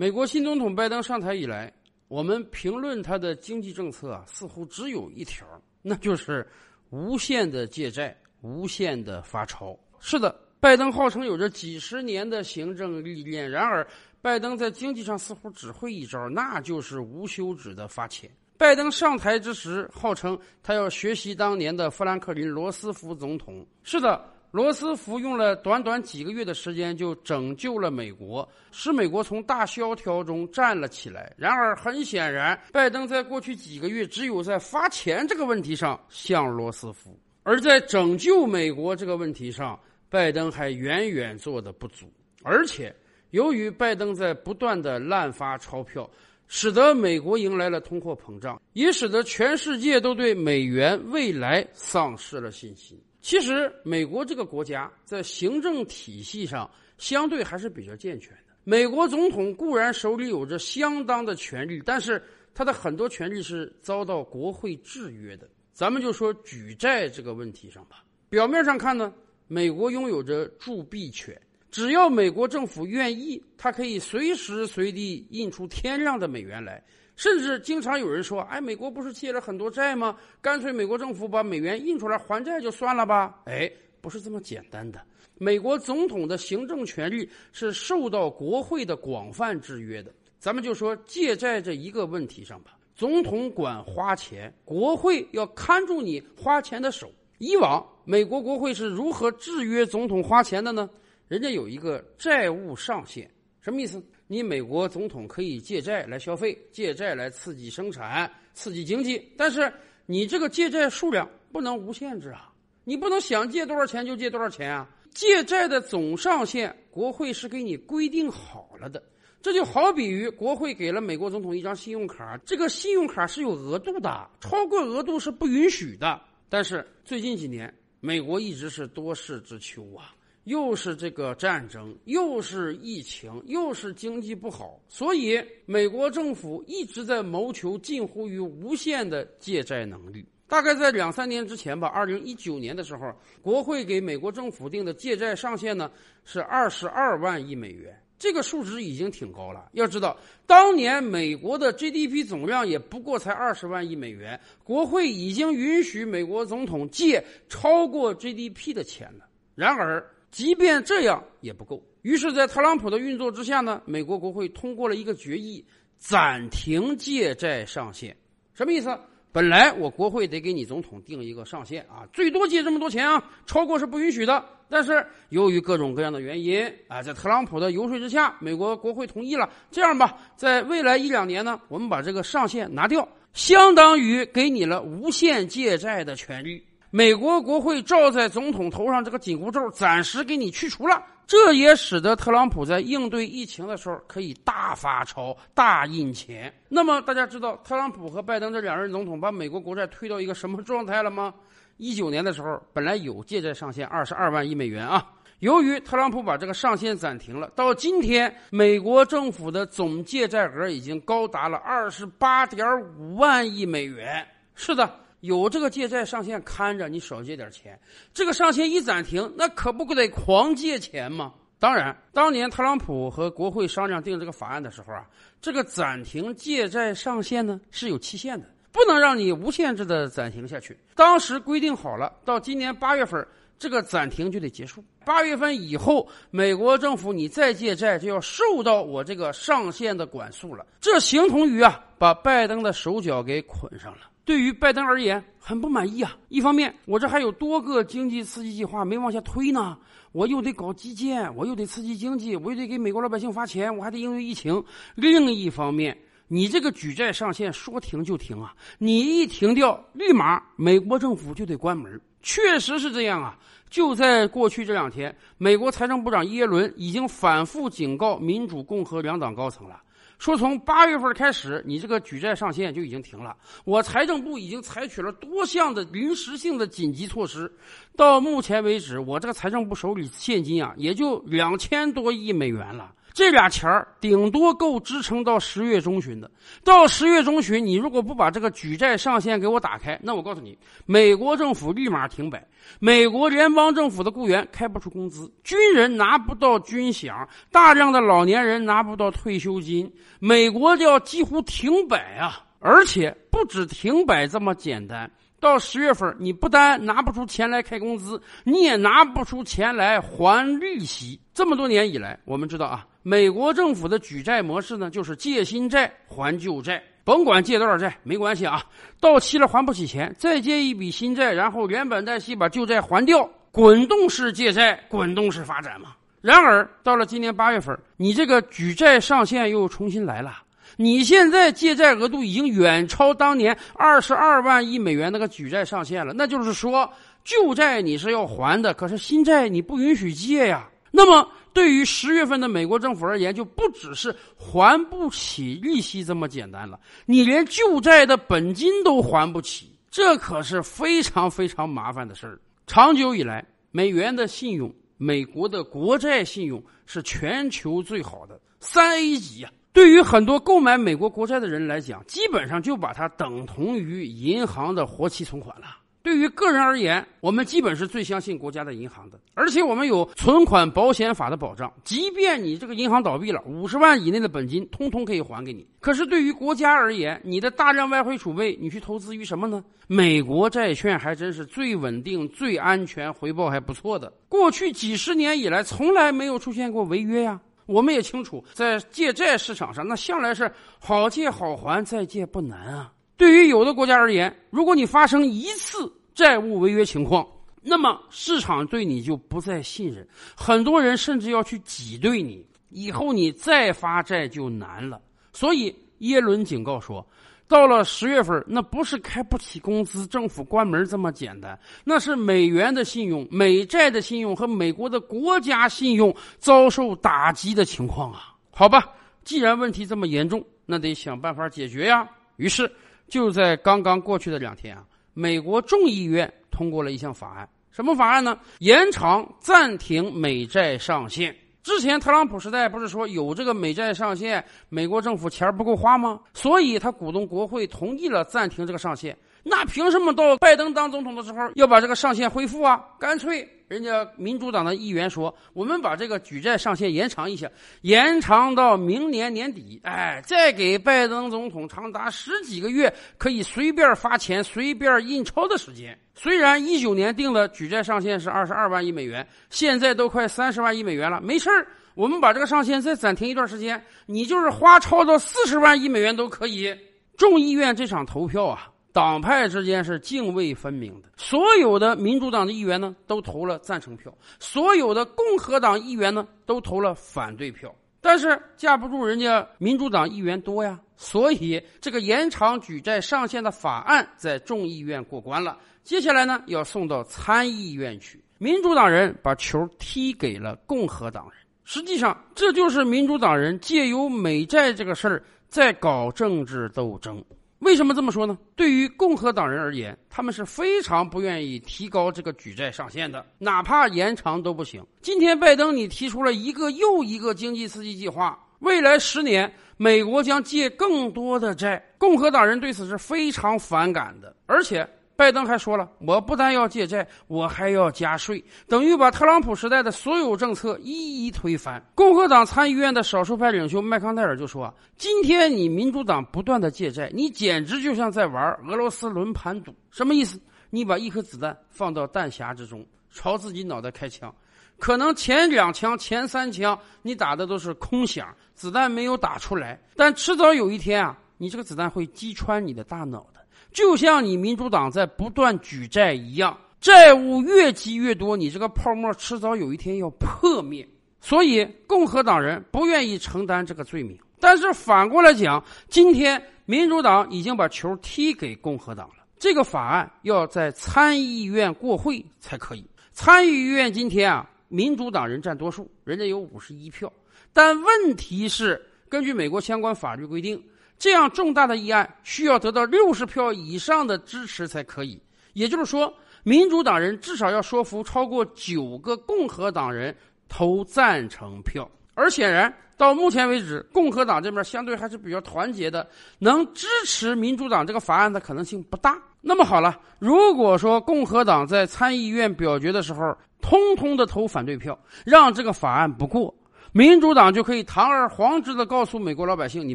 美国新总统拜登上台以来，我们评论他的经济政策啊，似乎只有一条，那就是无限的借债、无限的发钞。是的，拜登号称有着几十年的行政历练，然而拜登在经济上似乎只会一招，那就是无休止的发钱。拜登上台之时，号称他要学习当年的富兰克林·罗斯福总统。是的。罗斯福用了短短几个月的时间就拯救了美国，使美国从大萧条中站了起来。然而，很显然，拜登在过去几个月只有在发钱这个问题上像罗斯福，而在拯救美国这个问题上，拜登还远远做的不足。而且，由于拜登在不断的滥发钞票，使得美国迎来了通货膨胀，也使得全世界都对美元未来丧失了信心。其实，美国这个国家在行政体系上相对还是比较健全的。美国总统固然手里有着相当的权力，但是他的很多权力是遭到国会制约的。咱们就说举债这个问题上吧。表面上看呢，美国拥有着铸币权，只要美国政府愿意，它可以随时随地印出天量的美元来。甚至经常有人说：“哎，美国不是借了很多债吗？干脆美国政府把美元印出来还债就算了吧。”哎，不是这么简单的。美国总统的行政权力是受到国会的广泛制约的。咱们就说借债这一个问题上吧，总统管花钱，国会要看住你花钱的手。以往美国国会是如何制约总统花钱的呢？人家有一个债务上限，什么意思？你美国总统可以借债来消费，借债来刺激生产、刺激经济，但是你这个借债数量不能无限制啊！你不能想借多少钱就借多少钱啊！借债的总上限，国会是给你规定好了的。这就好比于国会给了美国总统一张信用卡，这个信用卡是有额度的，超过额度是不允许的。但是最近几年，美国一直是多事之秋啊。又是这个战争，又是疫情，又是经济不好，所以美国政府一直在谋求近乎于无限的借债能力。大概在两三年之前吧，二零一九年的时候，国会给美国政府定的借债上限呢是二十二万亿美元，这个数值已经挺高了。要知道，当年美国的 GDP 总量也不过才二十万亿美元，国会已经允许美国总统借超过 GDP 的钱了。然而，即便这样也不够，于是，在特朗普的运作之下呢，美国国会通过了一个决议，暂停借债上限。什么意思？本来我国会得给你总统定一个上限啊，最多借这么多钱啊，超过是不允许的。但是由于各种各样的原因啊，在特朗普的游说之下，美国国会同意了。这样吧，在未来一两年呢，我们把这个上限拿掉，相当于给你了无限借债的权利。美国国会罩在总统头上这个紧箍咒暂时给你去除了，这也使得特朗普在应对疫情的时候可以大发钞、大印钱。那么大家知道特朗普和拜登这两任总统把美国国债推到一个什么状态了吗？一九年的时候本来有借债上限二十二万亿美元啊，由于特朗普把这个上限暂停了，到今天美国政府的总借债额已经高达了二十八点五万亿美元。是的。有这个借债上限看着，你少借点钱。这个上限一暂停，那可不得狂借钱吗？当然，当年特朗普和国会商量定这个法案的时候啊，这个暂停借债上限呢是有期限的，不能让你无限制的暂停下去。当时规定好了，到今年八月份，这个暂停就得结束。八月份以后，美国政府你再借债就要受到我这个上限的管束了。这形同于啊，把拜登的手脚给捆上了。对于拜登而言，很不满意啊！一方面，我这还有多个经济刺激计划没往下推呢，我又得搞基建，我又得刺激经济，我又得给美国老百姓发钱，我还得应对疫情。另一方面，你这个举债上限说停就停啊！你一停掉，立马美国政府就得关门。确实是这样啊！就在过去这两天，美国财政部长耶伦已经反复警告民主、共和两党高层了。说从八月份开始，你这个举债上限就已经停了。我财政部已经采取了多项的临时性的紧急措施。到目前为止，我这个财政部手里现金啊，也就两千多亿美元了。这俩钱儿顶多够支撑到十月中旬的。到十月中旬，你如果不把这个举债上限给我打开，那我告诉你，美国政府立马停摆，美国联邦政府的雇员开不出工资，军人拿不到军饷，大量的老年人拿不到退休金，美国就要几乎停摆啊！而且不止停摆这么简单。到十月份，你不单拿不出钱来开工资，你也拿不出钱来还利息。这么多年以来，我们知道啊，美国政府的举债模式呢，就是借新债还旧债，甭管借多少债，没关系啊，到期了还不起钱，再借一笔新债，然后连本带息把旧债还掉，滚动式借债，滚动式发展嘛。然而，到了今年八月份，你这个举债上限又重新来了。你现在借债额度已经远超当年二十二万亿美元那个举债上限了，那就是说旧债你是要还的，可是新债你不允许借呀。那么对于十月份的美国政府而言，就不只是还不起利息这么简单了，你连旧债的本金都还不起，这可是非常非常麻烦的事儿。长久以来，美元的信用，美国的国债信用是全球最好的三 A 级呀。对于很多购买美国国债的人来讲，基本上就把它等同于银行的活期存款了。对于个人而言，我们基本是最相信国家的银行的，而且我们有存款保险法的保障，即便你这个银行倒闭了，五十万以内的本金通通可以还给你。可是对于国家而言，你的大量外汇储备，你去投资于什么呢？美国债券还真是最稳定、最安全、回报还不错的。过去几十年以来，从来没有出现过违约呀。我们也清楚，在借债市场上，那向来是好借好还，再借不难啊。对于有的国家而言，如果你发生一次债务违约情况，那么市场对你就不再信任，很多人甚至要去挤兑你，以后你再发债就难了。所以耶伦警告说。到了十月份，那不是开不起工资、政府关门这么简单，那是美元的信用、美债的信用和美国的国家信用遭受打击的情况啊！好吧，既然问题这么严重，那得想办法解决呀。于是就在刚刚过去的两天啊，美国众议院通过了一项法案，什么法案呢？延长暂停美债上限。之前特朗普时代不是说有这个美债上限，美国政府钱不够花吗？所以他鼓动国会同意了暂停这个上限。那凭什么到拜登当总统的时候要把这个上限恢复啊？干脆人家民主党的议员说，我们把这个举债上限延长一下，延长到明年年底，哎，再给拜登总统长达十几个月可以随便发钱、随便印钞的时间。虽然一九年定的举债上限是二十二万亿美元，现在都快三十万亿美元了，没事儿，我们把这个上限再暂停一段时间，你就是花超到四十万亿美元都可以。众议院这场投票啊。党派之间是泾渭分明的，所有的民主党的议员呢都投了赞成票，所有的共和党议员呢都投了反对票。但是架不住人家民主党议员多呀，所以这个延长举债上限的法案在众议院过关了。接下来呢要送到参议院去，民主党人把球踢给了共和党人。实际上，这就是民主党人借由美债这个事儿在搞政治斗争。为什么这么说呢？对于共和党人而言，他们是非常不愿意提高这个举债上限的，哪怕延长都不行。今天拜登你提出了一个又一个经济刺激计划，未来十年美国将借更多的债，共和党人对此是非常反感的，而且。拜登还说了，我不但要借债，我还要加税，等于把特朗普时代的所有政策一一推翻。共和党参议院的少数派领袖麦康奈尔就说：“今天你民主党不断的借债，你简直就像在玩俄罗斯轮盘赌。什么意思？你把一颗子弹放到弹匣之中，朝自己脑袋开枪，可能前两枪、前三枪你打的都是空响，子弹没有打出来，但迟早有一天啊，你这个子弹会击穿你的大脑的。”就像你民主党在不断举债一样，债务越积越多，你这个泡沫迟早有一天要破灭。所以共和党人不愿意承担这个罪名。但是反过来讲，今天民主党已经把球踢给共和党了。这个法案要在参议院过会才可以。参议院今天啊，民主党人占多数，人家有五十一票。但问题是，根据美国相关法律规定。这样重大的议案需要得到六十票以上的支持才可以，也就是说，民主党人至少要说服超过九个共和党人投赞成票。而显然，到目前为止，共和党这边相对还是比较团结的，能支持民主党这个法案的可能性不大。那么好了，如果说共和党在参议院表决的时候，通通的投反对票，让这个法案不过。民主党就可以堂而皇之的告诉美国老百姓：你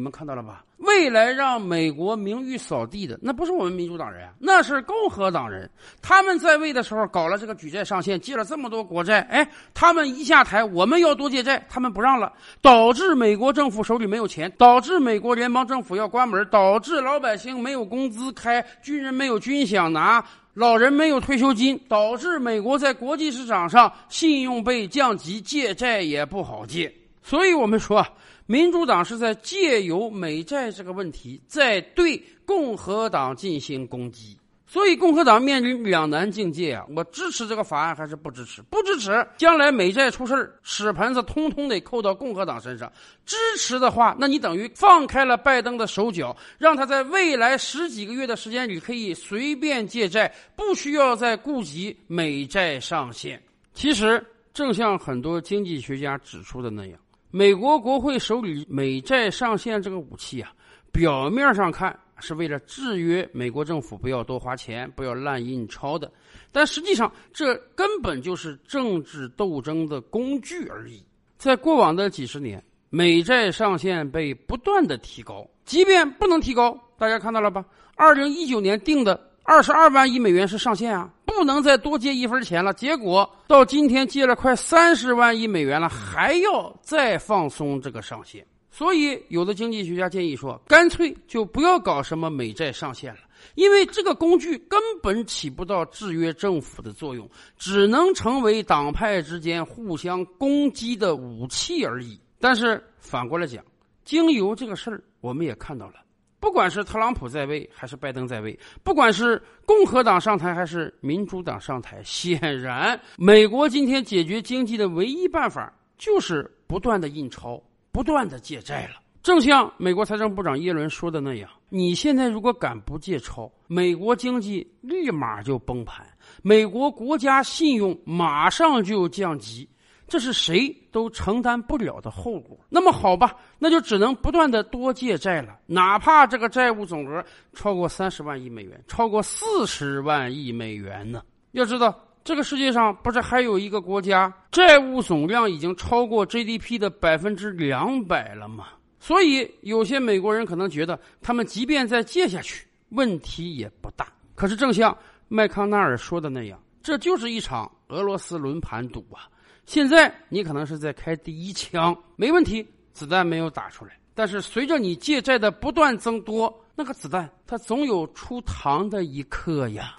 们看到了吧？未来让美国名誉扫地的，那不是我们民主党人，那是共和党人。他们在位的时候搞了这个举债上限，借了这么多国债，哎，他们一下台，我们要多借债，他们不让了，导致美国政府手里没有钱，导致美国联邦政府要关门，导致老百姓没有工资开，军人没有军饷拿。老人没有退休金，导致美国在国际市场上信用被降级，借债也不好借。所以，我们说，民主党是在借由美债这个问题，在对共和党进行攻击。所以，共和党面临两难境界啊！我支持这个法案还是不支持？不支持，将来美债出事，屎盆子通通得扣到共和党身上；支持的话，那你等于放开了拜登的手脚，让他在未来十几个月的时间里可以随便借债，不需要再顾及美债上限。其实，正像很多经济学家指出的那样，美国国会手里美债上限这个武器啊，表面上看。是为了制约美国政府不要多花钱、不要滥印钞的，但实际上这根本就是政治斗争的工具而已。在过往的几十年，美债上限被不断的提高，即便不能提高，大家看到了吧？二零一九年定的二十二万亿美元是上限啊，不能再多借一分钱了。结果到今天借了快三十万亿美元了，还要再放松这个上限。所以，有的经济学家建议说，干脆就不要搞什么美债上限了，因为这个工具根本起不到制约政府的作用，只能成为党派之间互相攻击的武器而已。但是反过来讲，经由这个事儿，我们也看到了，不管是特朗普在位还是拜登在位，不管是共和党上台还是民主党上台，显然，美国今天解决经济的唯一办法就是不断的印钞。不断的借债了，正像美国财政部长耶伦说的那样，你现在如果敢不借钞，美国经济立马就崩盘，美国国家信用马上就降级，这是谁都承担不了的后果。那么好吧，那就只能不断的多借债了，哪怕这个债务总额超过三十万亿美元，超过四十万亿美元呢？要知道。这个世界上不是还有一个国家债务总量已经超过 GDP 的百分之两百了吗？所以有些美国人可能觉得，他们即便再借下去，问题也不大。可是正像麦康奈尔说的那样，这就是一场俄罗斯轮盘赌啊！现在你可能是在开第一枪，没问题，子弹没有打出来。但是随着你借债的不断增多，那个子弹它总有出膛的一刻呀。